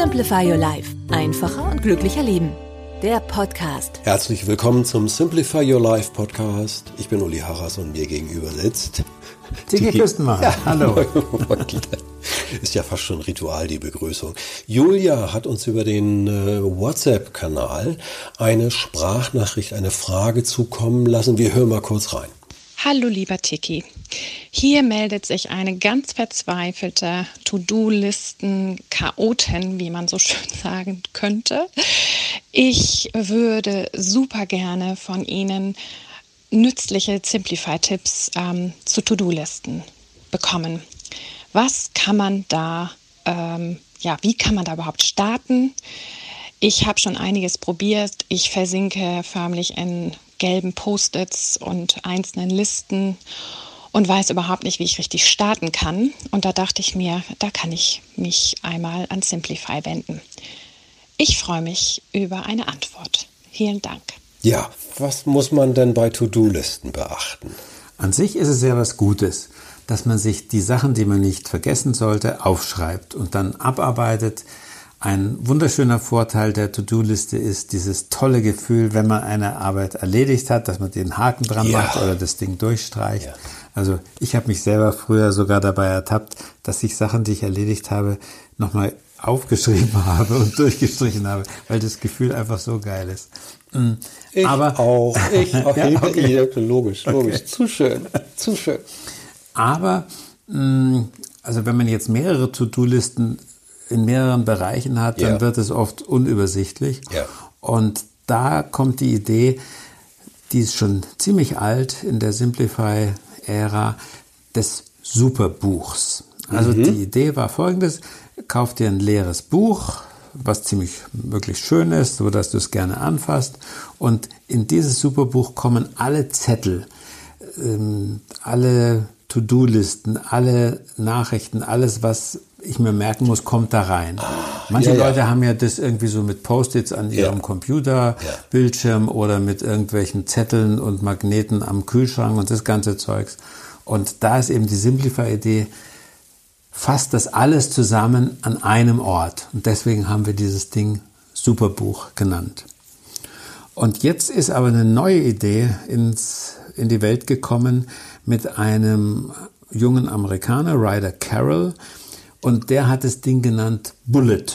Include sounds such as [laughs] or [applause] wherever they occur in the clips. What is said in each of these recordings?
Simplify Your Life. Einfacher und glücklicher Leben. Der Podcast. Herzlich willkommen zum Simplify Your Life Podcast. Ich bin Uli Harras und mir gegenüber sitzt Tiki Küstenmann. Ja, hallo. [laughs] Ist ja fast schon Ritual, die Begrüßung. Julia hat uns über den äh, WhatsApp-Kanal eine Sprachnachricht, eine Frage zukommen lassen. Wir hören mal kurz rein. Hallo lieber Tiki. Hier meldet sich eine ganz verzweifelte To-Do-Listen-Chaotin, wie man so schön [laughs] sagen könnte. Ich würde super gerne von Ihnen nützliche Simplify-Tipps ähm, zu To-Do-Listen bekommen. Was kann man da, ähm, ja, wie kann man da überhaupt starten? Ich habe schon einiges probiert. Ich versinke förmlich in gelben Post-its und einzelnen Listen und weiß überhaupt nicht, wie ich richtig starten kann. Und da dachte ich mir, da kann ich mich einmal an Simplify wenden. Ich freue mich über eine Antwort. Vielen Dank. Ja, was muss man denn bei To-Do-Listen beachten? An sich ist es ja was Gutes, dass man sich die Sachen, die man nicht vergessen sollte, aufschreibt und dann abarbeitet. Ein wunderschöner Vorteil der To-Do-Liste ist dieses tolle Gefühl, wenn man eine Arbeit erledigt hat, dass man den Haken dran ja. macht oder das Ding durchstreicht. Ja. Also ich habe mich selber früher sogar dabei ertappt, dass ich Sachen, die ich erledigt habe, nochmal aufgeschrieben [laughs] habe und durchgestrichen habe, weil das Gefühl einfach so geil ist. Mhm. Ich aber, auch. Ich [laughs] auch. ja, okay. Logisch, logisch. Okay. Zu schön. Zu schön. Aber, mm, also wenn man jetzt mehrere To-Do-Listen in mehreren Bereichen hat, dann ja. wird es oft unübersichtlich. Ja. Und da kommt die Idee, die ist schon ziemlich alt in der Simplify-Ära, des Superbuchs. Also mhm. die Idee war folgendes, kauf dir ein leeres Buch, was ziemlich wirklich schön ist, so dass du es gerne anfasst. Und in dieses Superbuch kommen alle Zettel, ähm, alle To-Do-Listen, alle Nachrichten, alles, was ich mir merken muss, kommt da rein. Manche ja, ja. Leute haben ja das irgendwie so mit Post-its an ihrem ja. Computerbildschirm oder mit irgendwelchen Zetteln und Magneten am Kühlschrank und das ganze Zeugs. Und da ist eben die Simplify-Idee, fasst das alles zusammen an einem Ort. Und deswegen haben wir dieses Ding Superbuch genannt. Und jetzt ist aber eine neue Idee ins, in die Welt gekommen mit einem jungen Amerikaner, Ryder Carroll, und der hat das Ding genannt Bullet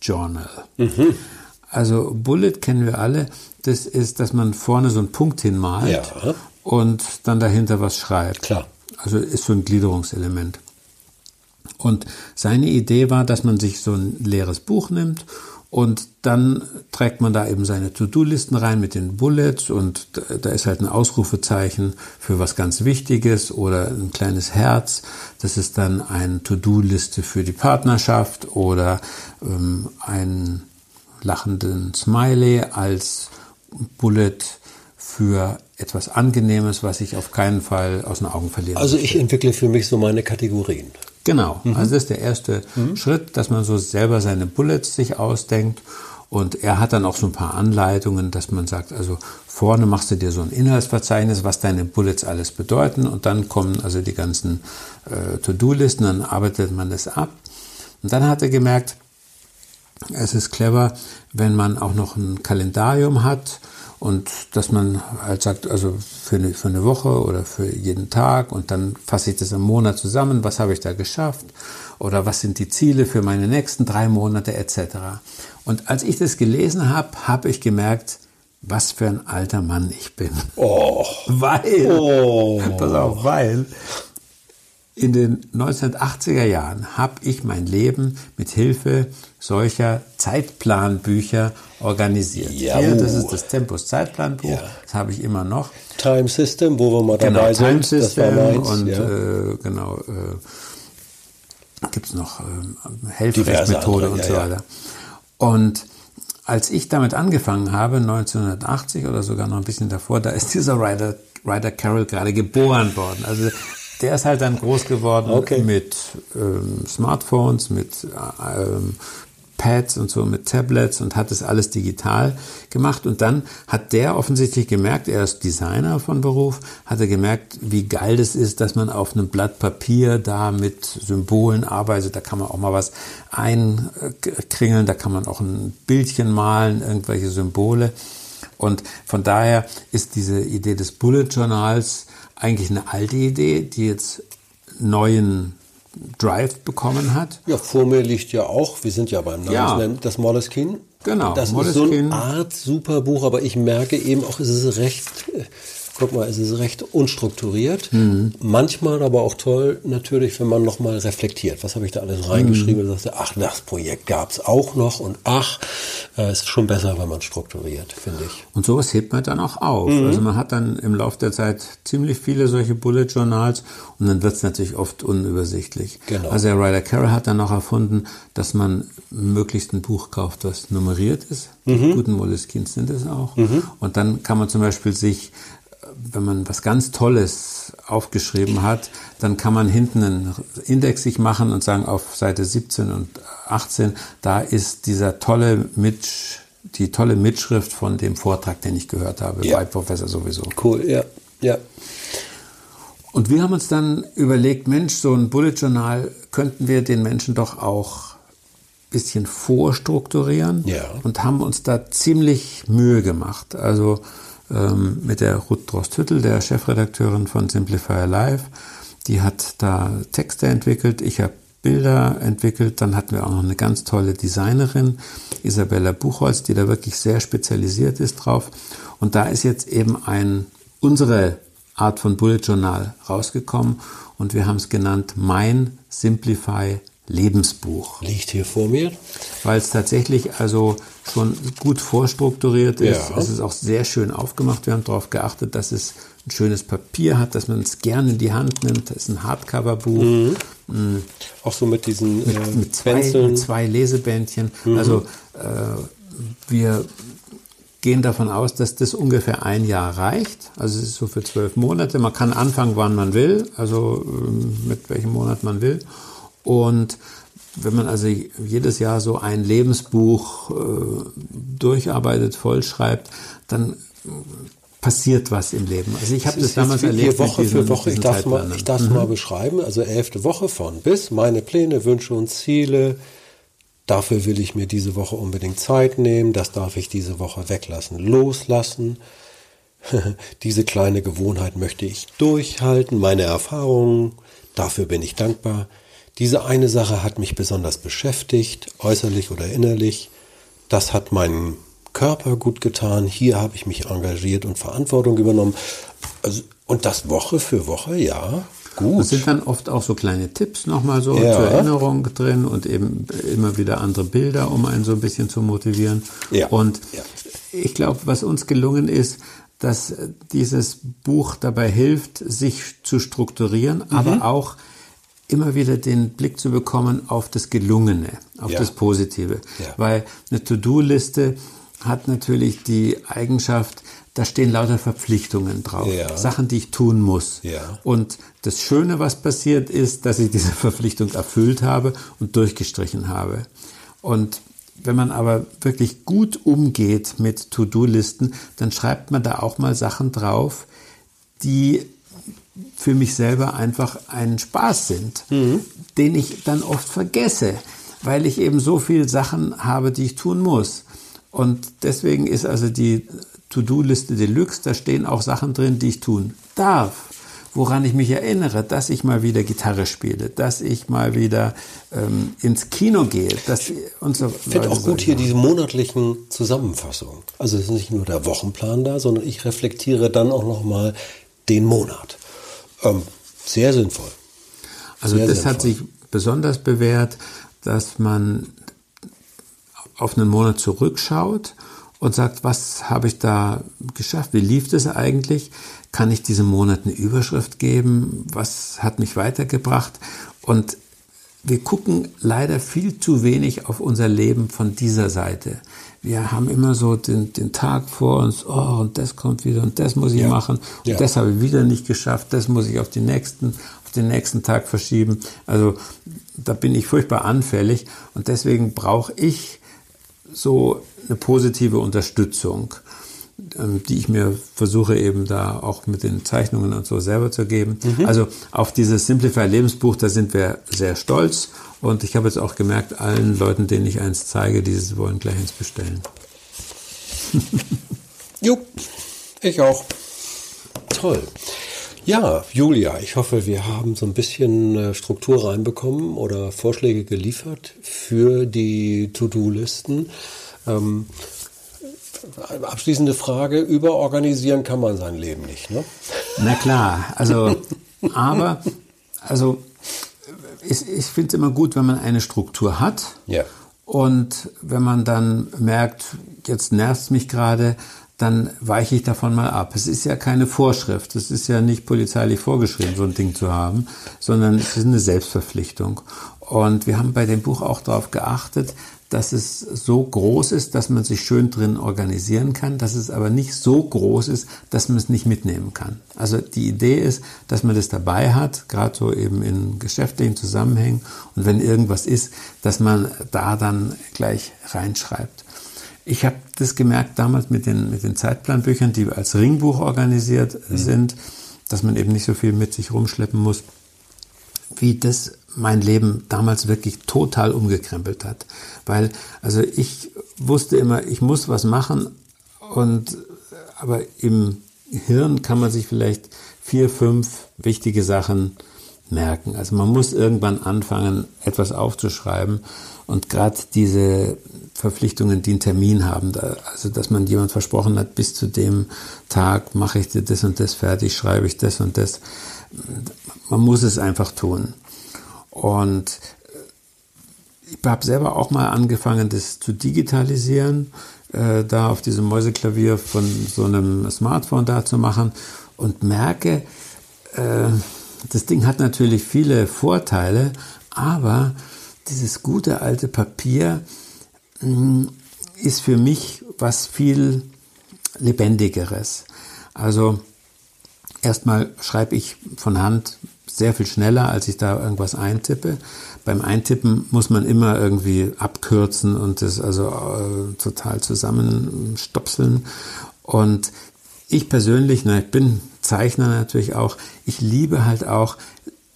Journal. Mhm. Also Bullet kennen wir alle. Das ist, dass man vorne so einen Punkt hinmalt ja. und dann dahinter was schreibt. Klar. Also ist so ein Gliederungselement. Und seine Idee war, dass man sich so ein leeres Buch nimmt und dann trägt man da eben seine To-Do-Listen rein mit den Bullets und da ist halt ein Ausrufezeichen für was ganz Wichtiges oder ein kleines Herz. Das ist dann eine To-Do-Liste für die Partnerschaft oder ähm, ein lachenden Smiley als Bullet für etwas Angenehmes, was ich auf keinen Fall aus den Augen verliere. Also ich entwickle für mich so meine Kategorien. Genau, mhm. also das ist der erste mhm. Schritt, dass man so selber seine Bullets sich ausdenkt. Und er hat dann auch so ein paar Anleitungen, dass man sagt, also vorne machst du dir so ein Inhaltsverzeichnis, was deine Bullets alles bedeuten. Und dann kommen also die ganzen äh, To-Do-Listen, dann arbeitet man das ab. Und dann hat er gemerkt, es ist clever, wenn man auch noch ein Kalendarium hat, und dass man halt sagt, also für eine, für eine Woche oder für jeden Tag und dann fasse ich das im Monat zusammen, was habe ich da geschafft oder was sind die Ziele für meine nächsten drei Monate etc. Und als ich das gelesen habe, habe ich gemerkt, was für ein alter Mann ich bin. Oh. [laughs] Weil, oh. pass auf, weil in den 1980er Jahren habe ich mein Leben mit Hilfe solcher Zeitplanbücher organisiert. Ja, Hier, das ist das Tempus Zeitplanbuch, ja. das habe ich immer noch. Time System, wo wir mal genau, dabei Time sind. System meins, und ja. äh, genau. Äh, gibt es noch ähm, Helfrechtmethode und so weiter. Und als ich damit angefangen habe, 1980 oder sogar noch ein bisschen davor, da ist dieser Ryder, Ryder Carroll gerade geboren worden. Also der ist halt dann groß geworden okay. mit ähm, Smartphones, mit ähm, Pads und so mit Tablets und hat das alles digital gemacht. Und dann hat der offensichtlich gemerkt, er ist Designer von Beruf, hat er gemerkt, wie geil das ist, dass man auf einem Blatt Papier da mit Symbolen arbeitet. Da kann man auch mal was einkringeln, da kann man auch ein Bildchen malen, irgendwelche Symbole. Und von daher ist diese Idee des Bullet Journals eigentlich eine alte Idee, die jetzt neuen Drive bekommen hat. Ja, vor mir liegt ja auch, wir sind ja beim Namen, ja. das Moleskine. Genau, das Moleskine. ist so eine Art super Buch, aber ich merke eben auch, es ist recht guck mal, es ist recht unstrukturiert. Mhm. Manchmal aber auch toll, natürlich, wenn man nochmal reflektiert. Was habe ich da alles reingeschrieben? Mhm. Und sagte, ach, das Projekt gab es auch noch und ach, äh, es ist schon besser, wenn man strukturiert, finde ich. Und sowas hebt man dann auch auf. Mhm. Also man hat dann im Laufe der Zeit ziemlich viele solche Bullet Journals und dann wird es natürlich oft unübersichtlich. Genau. Also der Ryder Carroll hat dann noch erfunden, dass man möglichst ein Buch kauft, was nummeriert ist. Die mhm. guten Moleskins sind es auch. Mhm. Und dann kann man zum Beispiel sich wenn man was ganz Tolles aufgeschrieben hat, dann kann man hinten einen Index sich machen und sagen, auf Seite 17 und 18, da ist dieser tolle Mitsch, die tolle Mitschrift von dem Vortrag, den ich gehört habe, ja. bei Professor sowieso. Cool, ja, ja. Und wir haben uns dann überlegt, Mensch, so ein Bullet Journal könnten wir den Menschen doch auch ein bisschen vorstrukturieren ja. und haben uns da ziemlich Mühe gemacht. Also ähm, mit der Ruth Drost-Hüttel, der Chefredakteurin von Simplifier Live. Die hat da Texte entwickelt, ich habe Bilder entwickelt. Dann hatten wir auch noch eine ganz tolle Designerin, Isabella Buchholz, die da wirklich sehr spezialisiert ist drauf. Und da ist jetzt eben ein, unsere Art von Bullet Journal rausgekommen und wir haben es genannt Mein Simplify Lebensbuch. Liegt hier vor mir. Weil es tatsächlich also schon gut vorstrukturiert ist. Ja. Es ist auch sehr schön aufgemacht. Wir haben darauf geachtet, dass es ein schönes Papier hat, dass man es gerne in die Hand nimmt. Das ist ein Hardcover-Buch. Mhm. Mhm. Auch so mit diesen mit, äh, mit, zwei, mit zwei, Lesebändchen. Mhm. Also äh, wir gehen davon aus, dass das ungefähr ein Jahr reicht. Also es ist so für zwölf Monate. Man kann anfangen, wann man will, also äh, mit welchem Monat man will. Und wenn man also jedes Jahr so ein Lebensbuch äh, durcharbeitet, vollschreibt, dann passiert was im Leben. Also ich habe das damals erlebt. Woche diesen, für Woche, ich darf mal, ich darf mhm. mal beschreiben, also elfte Woche von bis, meine Pläne, Wünsche und Ziele. Dafür will ich mir diese Woche unbedingt Zeit nehmen, das darf ich diese Woche weglassen, loslassen. [laughs] diese kleine Gewohnheit möchte ich durchhalten, meine Erfahrungen, dafür bin ich dankbar. Diese eine Sache hat mich besonders beschäftigt, äußerlich oder innerlich. Das hat meinen Körper gut getan. Hier habe ich mich engagiert und Verantwortung übernommen. Also, und das Woche für Woche, ja. Gut. Es sind dann oft auch so kleine Tipps nochmal so ja. zur Erinnerung drin und eben immer wieder andere Bilder, um einen so ein bisschen zu motivieren. Ja. Und ja. ich glaube, was uns gelungen ist, dass dieses Buch dabei hilft, sich zu strukturieren, mhm. aber auch immer wieder den Blick zu bekommen auf das Gelungene, auf ja. das Positive. Ja. Weil eine To-Do-Liste hat natürlich die Eigenschaft, da stehen lauter Verpflichtungen drauf, ja. Sachen, die ich tun muss. Ja. Und das Schöne, was passiert ist, dass ich diese [laughs] Verpflichtung erfüllt habe und durchgestrichen habe. Und wenn man aber wirklich gut umgeht mit To-Do-Listen, dann schreibt man da auch mal Sachen drauf, die für mich selber einfach ein Spaß sind, mhm. den ich dann oft vergesse, weil ich eben so viele Sachen habe, die ich tun muss. Und deswegen ist also die To-Do-Liste Deluxe, da stehen auch Sachen drin, die ich tun darf, woran ich mich erinnere, dass ich mal wieder Gitarre spiele, dass ich mal wieder ähm, ins Kino gehe, dass und so. Ich finde auch gut hier diese monatlichen Zusammenfassungen. Also es ist nicht nur der Wochenplan da, sondern ich reflektiere dann auch noch mal den Monat. Ähm, sehr sinnvoll. Also sehr das sinnvoll. hat sich besonders bewährt, dass man auf einen Monat zurückschaut und sagt, was habe ich da geschafft? Wie lief das eigentlich? Kann ich diesem Monat eine Überschrift geben? Was hat mich weitergebracht? Und wir gucken leider viel zu wenig auf unser Leben von dieser Seite. Wir haben immer so den, den Tag vor uns, oh, und das kommt wieder und das muss ich ja. machen und ja. das habe ich wieder nicht geschafft, das muss ich auf den nächsten, auf den nächsten Tag verschieben. Also da bin ich furchtbar anfällig und deswegen brauche ich so eine positive Unterstützung. Ähm, die ich mir versuche eben da auch mit den Zeichnungen und so selber zu geben. Mhm. Also auf dieses Simplify Lebensbuch, da sind wir sehr stolz und ich habe jetzt auch gemerkt, allen Leuten, denen ich eins zeige, dieses wollen gleich eins bestellen. [laughs] jo, ich auch. Toll. Ja, Julia, ich hoffe, wir haben so ein bisschen äh, Struktur reinbekommen oder Vorschläge geliefert für die To-Do-Listen. Ähm, abschließende Frage, überorganisieren kann man sein Leben nicht, ne? Na klar, also, aber, also, ich, ich finde es immer gut, wenn man eine Struktur hat. Ja. Und wenn man dann merkt, jetzt nervt es mich gerade, dann weiche ich davon mal ab. Es ist ja keine Vorschrift, es ist ja nicht polizeilich vorgeschrieben, so ein Ding zu haben, sondern es ist eine Selbstverpflichtung. Und wir haben bei dem Buch auch darauf geachtet, dass es so groß ist, dass man sich schön drin organisieren kann, dass es aber nicht so groß ist, dass man es nicht mitnehmen kann. Also die Idee ist, dass man das dabei hat, gerade so eben in geschäftlichen Zusammenhängen und wenn irgendwas ist, dass man da dann gleich reinschreibt. Ich habe das gemerkt damals mit den, mit den Zeitplanbüchern, die als Ringbuch organisiert mhm. sind, dass man eben nicht so viel mit sich rumschleppen muss, wie das mein Leben damals wirklich total umgekrempelt hat. Weil, also ich wusste immer, ich muss was machen und, aber im Hirn kann man sich vielleicht vier, fünf wichtige Sachen merken. Also man muss irgendwann anfangen, etwas aufzuschreiben und gerade diese Verpflichtungen, die einen Termin haben, also dass man jemand versprochen hat, bis zu dem Tag mache ich dir das und das fertig, schreibe ich das und das. Man muss es einfach tun. Und ich habe selber auch mal angefangen, das zu digitalisieren, äh, da auf diesem Mäuseklavier von so einem Smartphone da zu machen und merke, äh, das Ding hat natürlich viele Vorteile, aber dieses gute alte Papier mh, mm, ist für mich was viel lebendigeres. Also erstmal schreibe ich von Hand sehr viel schneller, als ich da irgendwas eintippe. Beim Eintippen muss man immer irgendwie abkürzen und das also äh, total zusammenstopseln. Und ich persönlich, na, ich bin Zeichner natürlich auch, ich liebe halt auch,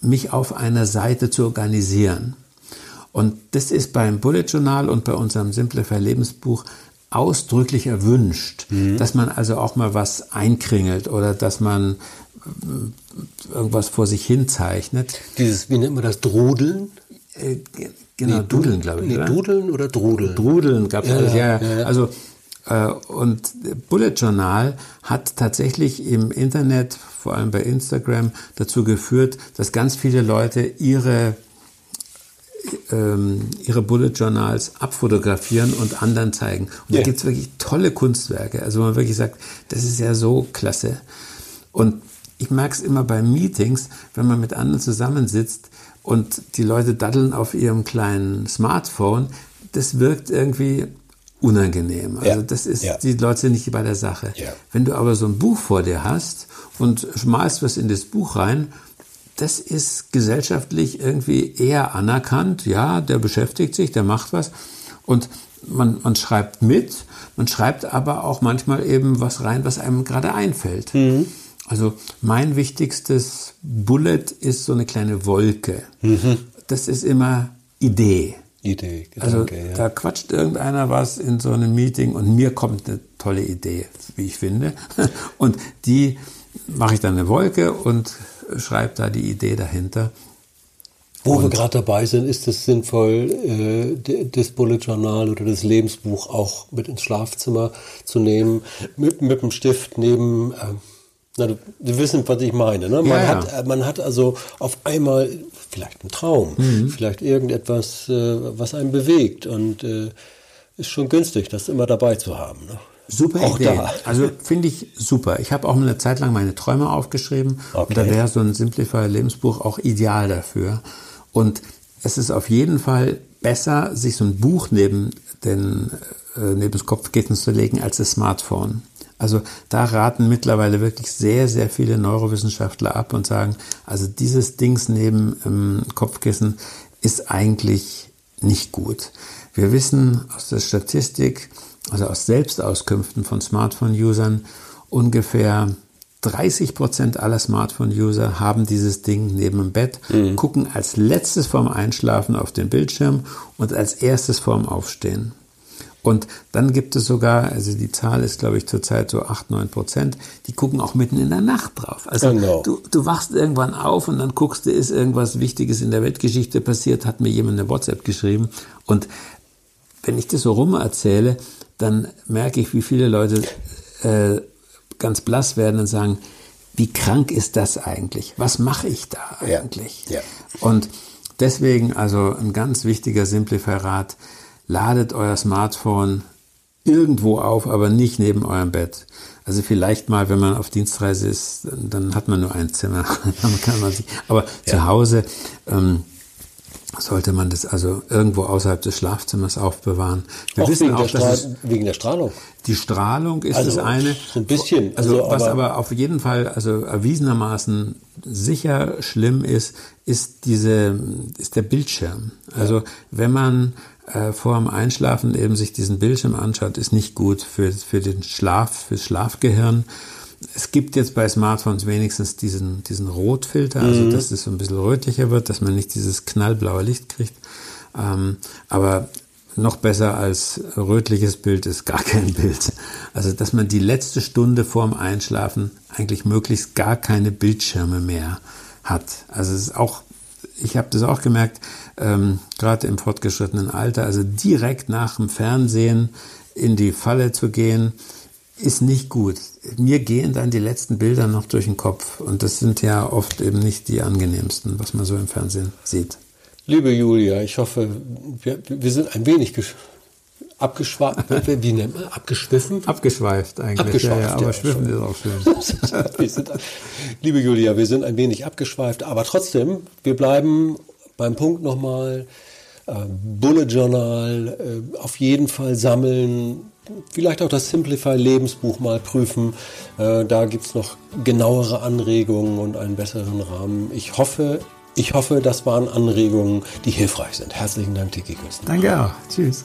mich auf einer Seite zu organisieren. Und das ist beim Bullet Journal und bei unserem Simplify Lebensbuch ausdrücklich erwünscht, mhm. dass man also auch mal was einkringelt oder dass man irgendwas vor sich hin zeichnet. Dieses, wie nennt man das, Drudeln? Äh, genau, nee, Dudeln, glaube ich. Nee, oder? Dudeln oder Drudeln? Drudeln gab es ja, alles, ja, ja, ja. Also, äh, und Bullet Journal hat tatsächlich im Internet, vor allem bei Instagram, dazu geführt, dass ganz viele Leute ihre ähm, ihre Bullet Journals abfotografieren und anderen zeigen. Und yeah. da gibt es wirklich tolle Kunstwerke. Also man wirklich sagt, das ist ja so klasse. Und ich merke es immer bei Meetings, wenn man mit anderen zusammensitzt und die Leute daddeln auf ihrem kleinen Smartphone, das wirkt irgendwie unangenehm. Also ja. das ist, ja. die Leute sind nicht bei der Sache. Ja. Wenn du aber so ein Buch vor dir hast und schmeißt was in das Buch rein, das ist gesellschaftlich irgendwie eher anerkannt. Ja, der beschäftigt sich, der macht was. Und man, man schreibt mit, man schreibt aber auch manchmal eben was rein, was einem gerade einfällt. Mhm. Also mein wichtigstes Bullet ist so eine kleine Wolke. Mhm. Das ist immer Idee. Idee, Gedanke, Also ja. da quatscht irgendeiner was in so einem Meeting und mir kommt eine tolle Idee, wie ich finde. [laughs] Und die mache ich dann eine Wolke und schreibe da die Idee dahinter. Wo und wir gerade dabei sind, ist es sinnvoll, äh, das Bullet Journal oder das Lebensbuch auch mit ins Schlafzimmer zu nehmen, mit, mit dem Stift neben... Äh, na, du, du wissen, was ich meine. Ne? Man, ja, hat, ja. man hat also auf einmal vielleicht einen Traum, mhm. vielleicht irgendetwas, äh, was einen bewegt und äh, ist schon günstig, das immer dabei zu haben. Ne? Super auch Idee. Da. Also finde ich super. Ich habe auch eine Zeit lang meine Träume aufgeschrieben okay. und da wäre so ein Simplifier Lebensbuch auch ideal dafür. Und es ist auf jeden Fall besser, sich so ein Buch neben, den, äh, neben das Kopfkissen zu legen, als das Smartphone. Also da raten mittlerweile wirklich sehr, sehr viele Neurowissenschaftler ab und sagen, also dieses Dings neben ähm, Kopfkissen ist eigentlich nicht gut. Wir wissen aus der Statistik, also aus Selbstauskünften von Smartphone-Usern, ungefähr 30 Prozent aller Smartphone-User haben dieses Ding neben dem Bett, mhm. gucken als letztes vorm Einschlafen auf den Bildschirm und als erstes vorm Aufstehen. Und dann gibt es sogar, also die Zahl ist, glaube ich, zurzeit so 8, 9 Prozent, die gucken auch mitten in der Nacht drauf. Also genau. du, du wachst irgendwann auf und dann guckst du, ist irgendwas Wichtiges in der Weltgeschichte passiert, hat mir jemand eine WhatsApp geschrieben. Und wenn ich das so rum erzähle, dann merke ich, wie viele Leute äh, ganz blass werden und sagen, wie krank ist das eigentlich? Was mache ich da eigentlich? Ja. Ja. Und deswegen also ein ganz wichtiger Simplify-Rat, ladet euer Smartphone irgendwo auf, aber nicht neben eurem Bett. Also vielleicht mal, wenn man auf Dienstreise ist, dann hat man nur ein Zimmer. [laughs] dann kann man sich, aber ja. zu Hause ähm, sollte man das also irgendwo außerhalb des Schlafzimmers aufbewahren. Wir auch wissen wegen, auch, der dass es, wegen der Strahlung. Die Strahlung ist also das eine. So ein bisschen. Also, also was aber, aber auf jeden Fall also erwiesenermaßen sicher schlimm ist, ist diese ist der Bildschirm. Also ja. wenn man äh, vor dem Einschlafen eben sich diesen Bildschirm anschaut, ist nicht gut für, für den Schlaf, fürs Schlafgehirn. Es gibt jetzt bei Smartphones wenigstens diesen, diesen Rotfilter, also mhm. dass es so ein bisschen rötlicher wird, dass man nicht dieses knallblaue Licht kriegt. Ähm, aber noch besser als rötliches Bild ist gar [laughs] kein Bild. Also, dass man die letzte Stunde vorm Einschlafen eigentlich möglichst gar keine Bildschirme mehr hat. Also, es ist auch ich habe das auch gemerkt, ähm, gerade im fortgeschrittenen Alter, also direkt nach dem Fernsehen in die Falle zu gehen, ist nicht gut. Mir gehen dann die letzten Bilder noch durch den Kopf und das sind ja oft eben nicht die angenehmsten, was man so im Fernsehen sieht. Liebe Julia, ich hoffe, wir, wir sind ein wenig abgeschweift, [laughs] wie nennt man, abgeschwiffen? Abgeschweift eigentlich. Abgeschweift, ja, ja, aber ja, schwiffen ist auch schön. [laughs] sind, liebe Julia, wir sind ein wenig abgeschweift, aber trotzdem, wir bleiben beim Punkt nochmal, Bullet Journal, äh, auf jeden Fall sammeln, vielleicht auch das Simplify Lebensbuch mal prüfen. Äh, da es noch genauere Anregungen und einen besseren Rahmen. Ich hoffe, ich hoffe, das waren Anregungen, die hilfreich sind. Herzlichen Dank, Tiki Küsten. Danke auch. Tschüss.